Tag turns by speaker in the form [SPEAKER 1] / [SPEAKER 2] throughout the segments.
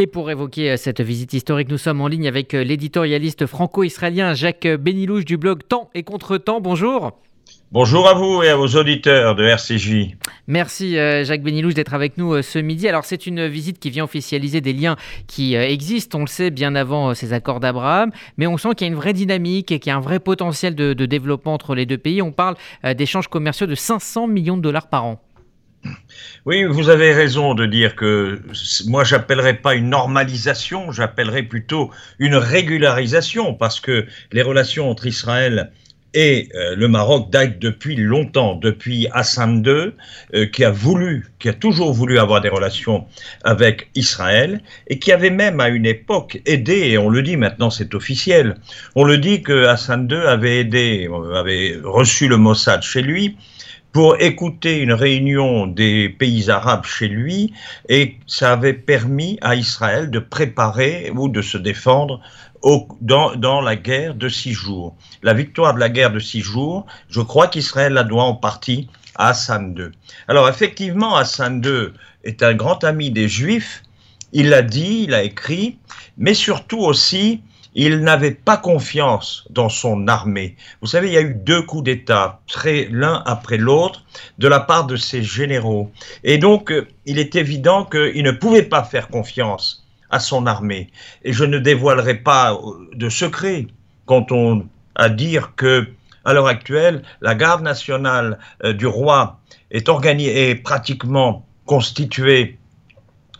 [SPEAKER 1] Et pour évoquer euh, cette visite historique, nous sommes en ligne avec euh, l'éditorialiste franco-israélien Jacques Benilouche du blog Temps et Contre-temps. Bonjour.
[SPEAKER 2] Bonjour à vous et à vos auditeurs de RCJ.
[SPEAKER 1] Merci euh, Jacques Benilouche d'être avec nous ce midi. Alors c'est une visite qui vient officialiser des liens qui existent, on le sait, bien avant ces accords d'Abraham, mais on sent qu'il y a une vraie dynamique et qu'il y a un vrai potentiel de, de développement entre les deux pays. On parle d'échanges commerciaux de 500 millions de dollars par an.
[SPEAKER 2] Oui, vous avez raison de dire que moi j'appellerais pas une normalisation, j'appellerais plutôt une régularisation parce que les relations entre Israël et euh, le Maroc datent depuis longtemps, depuis Hassan II, euh, qui a voulu, qui a toujours voulu avoir des relations avec Israël, et qui avait même à une époque aidé, et on le dit maintenant, c'est officiel, on le dit que Hassan II avait aidé, avait reçu le Mossad chez lui, pour écouter une réunion des pays arabes chez lui et ça avait permis à Israël de préparer ou de se défendre dans, dans, la guerre de six jours. La victoire de la guerre de six jours, je crois qu'Israël la doit en partie à Hassan II. Alors effectivement, Hassan II est un grand ami des Juifs, il l'a dit, il a écrit, mais surtout aussi, il n'avait pas confiance dans son armée. Vous savez, il y a eu deux coups d'État, l'un après l'autre, de la part de ses généraux. Et donc, euh, il est évident qu'il ne pouvait pas faire confiance à son armée. Et je ne dévoilerai pas euh, de secret quand on a dire que, à l'heure actuelle, la garde nationale euh, du roi est organisée, est pratiquement constituée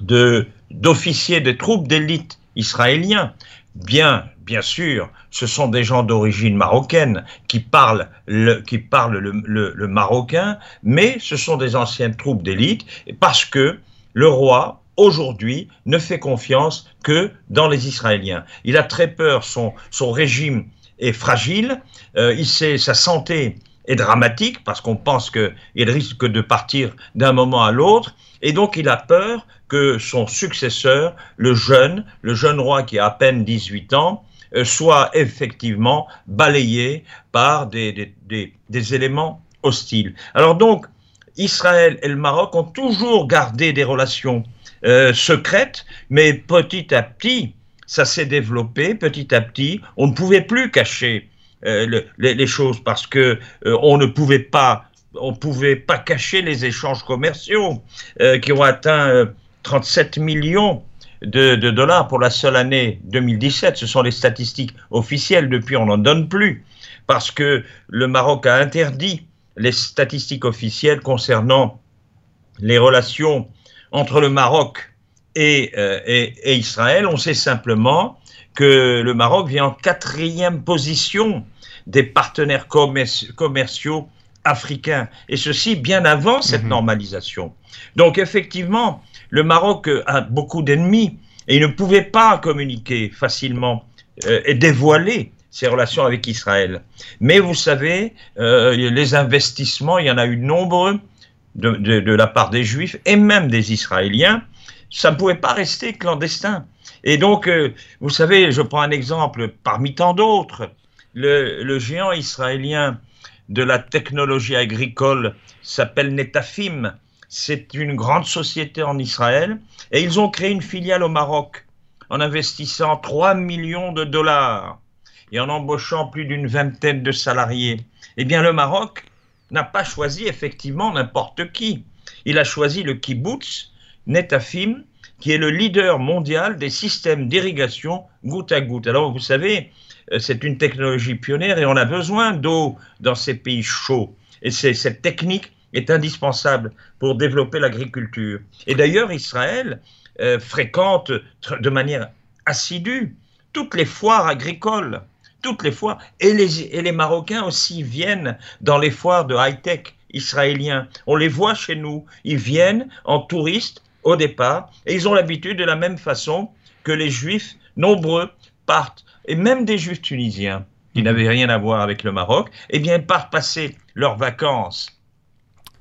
[SPEAKER 2] de d'officiers des troupes d'élite israéliens bien, bien sûr, ce sont des gens d'origine marocaine qui parlent, le, qui parlent le, marocain, mais ce sont des anciennes troupes d'élite parce que le roi, aujourd'hui, ne fait confiance que dans les Israéliens. Il a très peur, son, son régime est fragile, euh, il sait, sa santé est dramatique parce qu'on pense qu'il risque de partir d'un moment à l'autre. Et donc il a peur que son successeur, le jeune, le jeune roi qui a à peine 18 ans, euh, soit effectivement balayé par des, des, éléments hostiles. Alors donc, Israël et le Maroc ont toujours gardé des relations euh, secrètes, mais petit à petit, ça s'est développé, petit à petit, on ne pouvait plus cacher euh, les, choses parce que on ne pouvait pas on pouvait pas cacher les échanges commerciaux euh, qui ont atteint 37 euh, millions de, dollars pour la seule année 2017. Ce sont les statistiques officielles. Depuis, on n'en donne plus parce que le Maroc a interdit les statistiques officielles concernant les relations entre le Maroc et, euh, et Israël. On sait simplement que le Maroc vient en quatrième position des partenaires commerciaux africains, et ceci bien avant cette mhm. normalisation. Donc effectivement, le Maroc a beaucoup d'ennemis et il ne pouvait pas communiquer facilement euh, et dévoiler ses relations avec Israël. Mais vous savez, euh, les investissements, il y en a eu nombreux de, la part des Juifs et même des Israéliens. Ça ne pouvait pas rester clandestin. Et donc, euh, vous savez, je prends un exemple parmi tant d'autres. le, géant israélien de la technologie agricole s'appelle Netafim. C'est une grande société en Israël et ils ont créé une filiale au Maroc en investissant 3 millions de dollars et en embauchant plus d'une vingtaine de salariés. Eh bien, le Maroc n'a pas choisi effectivement n'importe qui. Il a choisi le kibbutz Netafim, qui est le leader mondial des systèmes d'irrigation goutte à goutte. Alors, vous savez, euh, c'est une technologie pionnière et on a besoin d'eau dans ces pays chauds. Et cette technique est indispensable pour développer l'agriculture. Et d'ailleurs, Israël euh, fréquente de manière assidue toutes les foires agricoles, toutes les foires, et les, et les Marocains aussi viennent dans les foires de high-tech israéliens. On les voit chez nous, ils viennent en touristes au départ, et ils ont l'habitude de la même façon que les Juifs nombreux partent et même des Juifs tunisiens qui n'avaient rien à voir avec le Maroc, eh bien, partent passer leurs vacances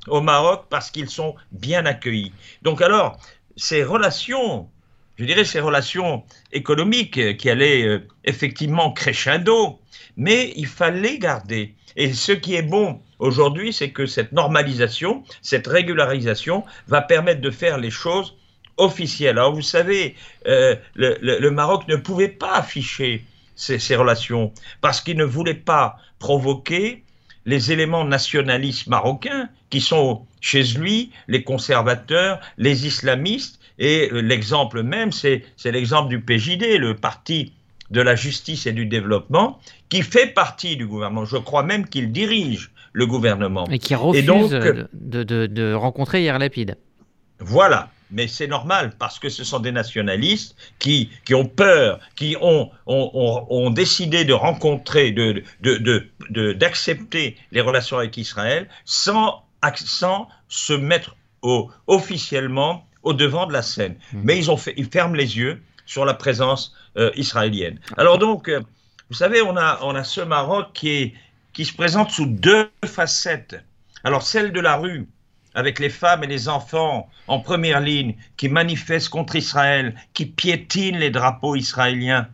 [SPEAKER 2] au Maroc parce qu'ils sont bien accueillis. Donc alors, ces relations, je dirais ces relations économiques qui allaient euh, effectivement crescendo, mais il fallait garder. Et ce qui est bon aujourd'hui, c'est que cette normalisation, cette régularisation va permettre de faire les choses officielle. Alors vous savez, euh, le, Maroc ne pouvait pas afficher ces, relations parce qu'il ne voulait pas provoquer les éléments nationalistes marocains qui sont chez lui les conservateurs, les islamistes, et euh, l'exemple même, c'est l'exemple du PJD, le parti de la justice et du développement, qui fait partie du gouvernement. Je crois même qu'il dirige le gouvernement.
[SPEAKER 1] Et qui refuse de, rencontrer Yair Lapide.
[SPEAKER 2] Voilà. Mais c'est normal parce que ce sont des nationalistes qui, qui ont peur, qui ont, ont, ont, décidé de rencontrer, d'accepter de, de, les relations avec Israël sans, sans se mettre au, officiellement au devant de la scène. Mmh. Mais ils, ont fait, ils ferment les yeux sur la présence euh, israélienne. Alors donc, euh, vous savez, on a, on a ce Maroc qui, est, qui se présente sous deux facettes. Alors celle de la rue, avec les femmes et les enfants en première ligne qui manifestent contre Israël, qui piétinent les drapeaux israéliens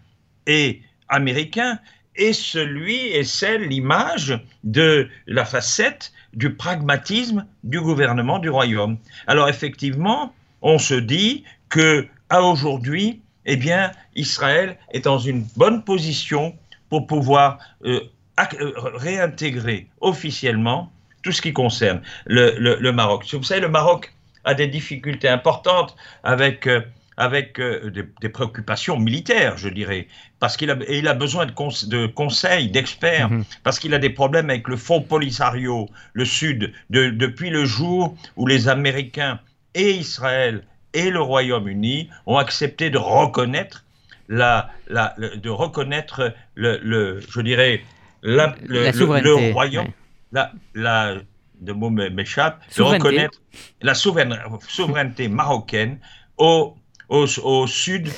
[SPEAKER 2] et américains, et celui et celle, l'image de la facette du pragmatisme du gouvernement du royaume. Alors effectivement, on se dit que à aujourd'hui, eh bien, Israël est dans une bonne position pour pouvoir euh, réintégrer officiellement tout ce qui concerne le, Maroc. Vous savez, le Maroc a des difficultés importantes avec, euh, avec des, préoccupations militaires, je dirais, parce qu'il a, il a besoin de, de conseils, d'experts, mhm. parce qu'il a des problèmes avec le Fonds Polisario, le Sud, depuis le jour où les Américains et Israël et le Royaume-Uni ont accepté de reconnaître la, la, de reconnaître le, le je dirais
[SPEAKER 1] la, le,
[SPEAKER 2] royaume la, la de mots m'échappe de reconnaître la souveraineté, marocaine au, au, au sud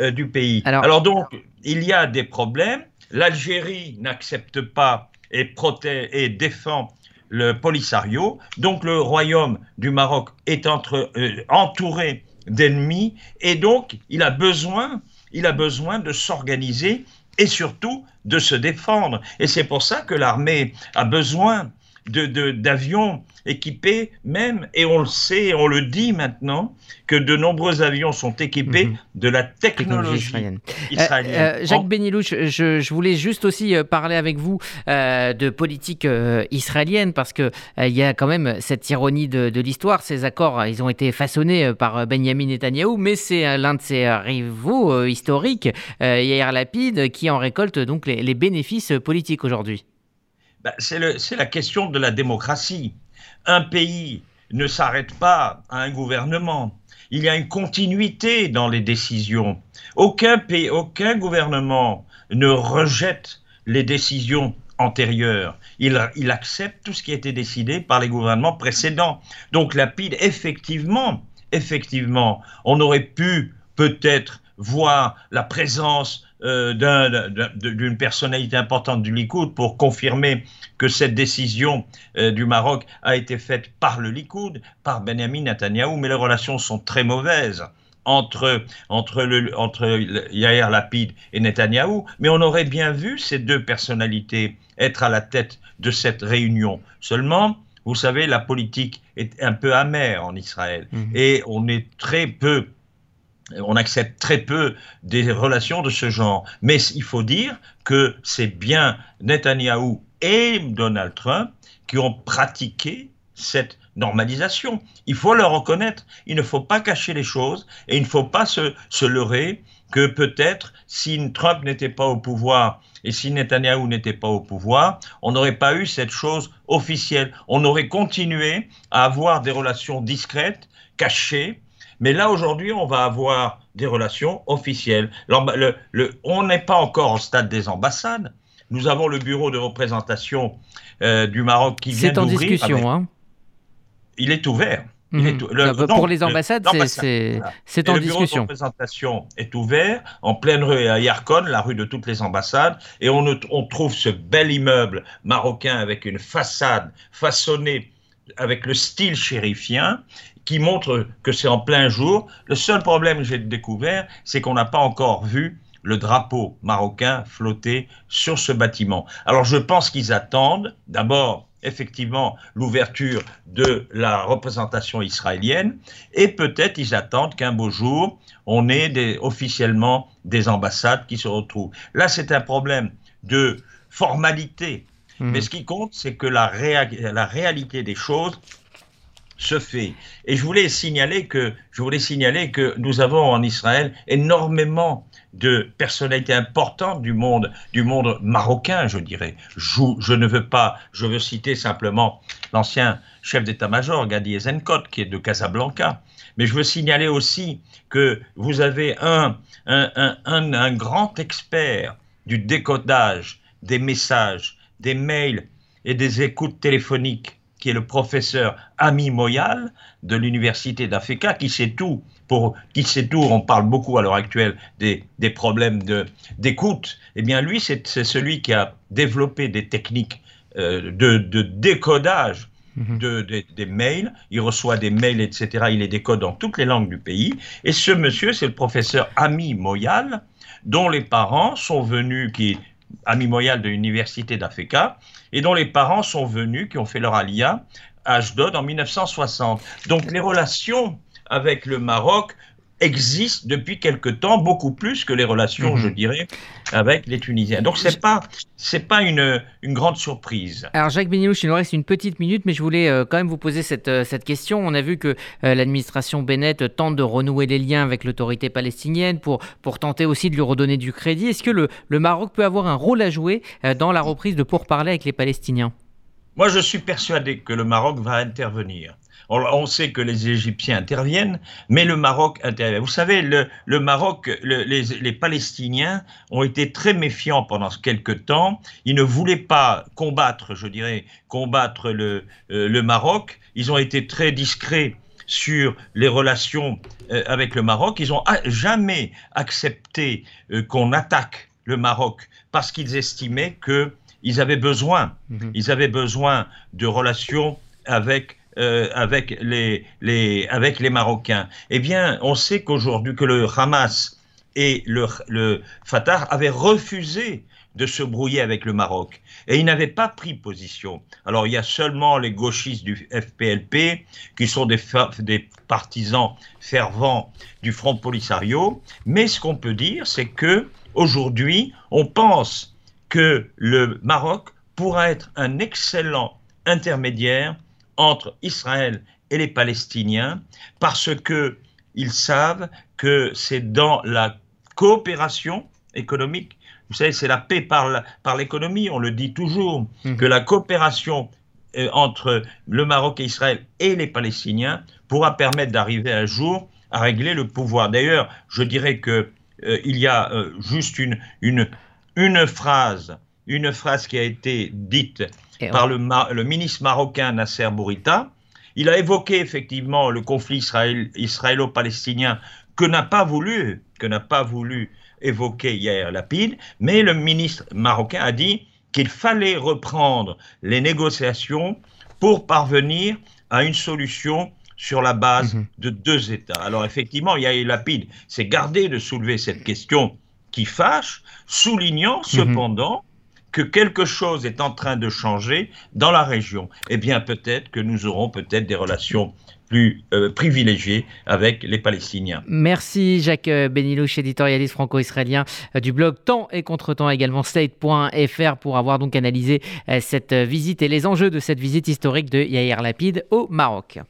[SPEAKER 2] euh, du pays. Alors, Alors, donc il y a des problèmes. L'Algérie n'accepte pas et protège et défend le Polisario. Donc le royaume du Maroc est entre, euh, entouré d'ennemis et donc il a besoin, il a besoin de s'organiser et surtout de se défendre. Et c'est pour ça que l'armée a besoin d'avions équipés même, et on le sait, on le dit maintenant, que de nombreux avions sont équipés mhm. de la technologie, israélienne.
[SPEAKER 1] Euh, euh, Jacques Benilouche, je, voulais juste aussi euh, parler avec vous de politique israélienne, parce qu'il il y a quand même cette ironie de, l'histoire. Ces accords, ils ont été façonnés par Benjamin Netanyahou, mais c'est l'un de ses rivaux historiques, Yair Lapid, qui en récolte donc les bénéfices politiques aujourd'hui.
[SPEAKER 2] Ben, c'est la question de la démocratie. Un pays ne s'arrête pas à un gouvernement. Il y a une continuité dans les décisions. Aucun pays, aucun gouvernement ne rejette les décisions antérieures. Il, il, accepte tout ce qui a été décidé par les gouvernements précédents. Donc Lapide, effectivement, effectivement, on aurait pu peut-être voir la présence euh, d'une personnalité importante du Likoud pour confirmer que cette décision euh, du Maroc a été faite par le Likoud, par Benjamin Netanyahou, mais les relations sont très mauvaises entre, entre, le, entre Yair Lapid et Netanyahou, mais on aurait bien vu ces deux personnalités être à la tête de cette réunion. Seulement, vous savez, la politique est un peu amère en Israël mmh. et on est très peu on accepte très peu des relations de ce genre. Mais il faut dire que c'est bien Netanyahou et Donald Trump qui ont pratiqué cette normalisation. Il faut le reconnaître. Il ne faut pas cacher les choses et il ne faut pas se, se leurrer que peut-être si Trump n'était pas au pouvoir et si Netanyahou n'était pas au pouvoir, on n'aurait pas eu cette chose officielle. On aurait continué à avoir des relations discrètes, cachées, mais là, aujourd'hui, on va avoir des relations officielles. on n'est pas encore au stade des ambassades. Nous avons le bureau de représentation euh, du Maroc qui vient
[SPEAKER 1] d'ouvrir. C'est en discussion, hein
[SPEAKER 2] Il est ouvert.
[SPEAKER 1] Mhm. pour les ambassades, c'est en discussion. Le bureau de
[SPEAKER 2] représentation est ouvert en pleine rue à Yarkon, la rue de toutes les ambassades, et on, on trouve ce bel immeuble marocain avec une façade façonnée avec le style chérifien qui montre que c'est en plein jour. Le seul problème que j'ai découvert, c'est qu'on n'a pas encore vu le drapeau marocain flotter sur ce bâtiment. Alors je pense qu'ils attendent d'abord effectivement l'ouverture de la représentation israélienne et peut-être ils attendent qu'un beau jour on ait des, officiellement des ambassades qui se retrouvent. Là, c'est un problème de formalité. Mmh. Mais ce qui compte, c'est que la, la réalité des choses se fait. Et je voulais signaler que, je voulais signaler que nous avons en Israël énormément de personnalités importantes du monde, du monde marocain, je dirais. Je, ne veux pas, je veux citer simplement l'ancien chef d'état-major, Gadi Ezenkot, qui est de Casablanca. Mais je veux signaler aussi que vous avez un, un, un, un grand expert du décodage des messages, des mails et des écoutes téléphoniques qui est le professeur Ami Moyal de l'université d'Africa, qui sait tout. Pour, qui sait tout, on parle beaucoup à l'heure actuelle des, des problèmes d'écoute. Eh bien, lui, c'est celui qui a développé des techniques euh, de, de, décodage mhm. de, de, des mails. Il reçoit des mails, etc. Il les décode dans toutes les langues du pays. Et ce monsieur, c'est le professeur Ami Moyal, dont les parents sont venus, qui Ami Moyal de l'université d'Africa, et dont les parents sont venus, qui ont fait leur alia à Ashdod en 1960. Donc les relations avec le Maroc existe depuis quelque temps, beaucoup plus que les relations, je mhm. dirais, avec les Tunisiens. Donc c'est pas c'est pas une, une grande surprise.
[SPEAKER 1] Alors Jacques Benilouche, il nous reste une petite minute, mais je voulais euh, quand même vous poser cette, euh, cette question. On a vu que euh, l'administration Bennett tente de renouer les liens avec l'autorité palestinienne pour, pour tenter aussi de lui redonner du crédit. Est-ce que le, le Maroc peut avoir un rôle à jouer dans la reprise de pourparlers avec les Palestiniens?
[SPEAKER 2] Moi, je suis persuadé que le Maroc va intervenir. On, sait que les Égyptiens interviennent, mais le Maroc intervient. Vous savez, le, Maroc, les, Palestiniens ont été très méfiants pendant quelques temps. Ils ne voulaient pas combattre, je dirais, combattre le, euh, le Maroc. Ils ont été très discrets sur les relations euh, avec le Maroc. Ils n'ont jamais accepté euh, qu'on attaque le Maroc parce qu'ils estimaient qu'ils avaient besoin, mhm. ils avaient besoin de relations avec euh, avec, les, avec les Marocains Eh bien, on sait qu'aujourd'hui, que le Hamas et le, le Fatah avaient refusé de se brouiller avec le Maroc. Et ils n'avaient pas pris position. Alors il y a seulement les gauchistes du FPLP qui sont des, des partisans fervents du Front Polisario. Mais ce qu'on peut dire, c'est que aujourd'hui, on pense que le Maroc pourra être un excellent intermédiaire entre Israël et les Palestiniens parce que ils savent que c'est dans la coopération économique. Vous savez, c'est la paix par l'économie, on le dit toujours, mmh. que la coopération euh, entre le Maroc et Israël et les Palestiniens pourra permettre d'arriver un jour à régler le pouvoir. D'ailleurs, je dirais que euh, il y a euh, juste une, une, une phrase, une phrase qui a été dite par le, le, ministre marocain Nasser Bourita. Il a évoqué effectivement le conflit israélo-palestinien que n'a pas voulu, que n'a pas voulu évoquer hier Lapide, mais le ministre marocain a dit qu'il fallait reprendre les négociations pour parvenir à une solution sur la base mhm. de deux États. Alors effectivement, Yair Lapide s'est gardé de soulever cette question qui fâche, soulignant mhm. cependant que quelque chose est en train de changer dans la région, eh bien peut-être que nous aurons peut-être des relations plus euh, privilégiées avec les Palestiniens.
[SPEAKER 1] Merci Jacques euh, Benilouche, éditorialiste franco-israélien euh, du blog Temps et Contre-temps, également state.fr pour avoir donc analysé cette visite et les enjeux de cette visite historique de Yair Lapid au Maroc.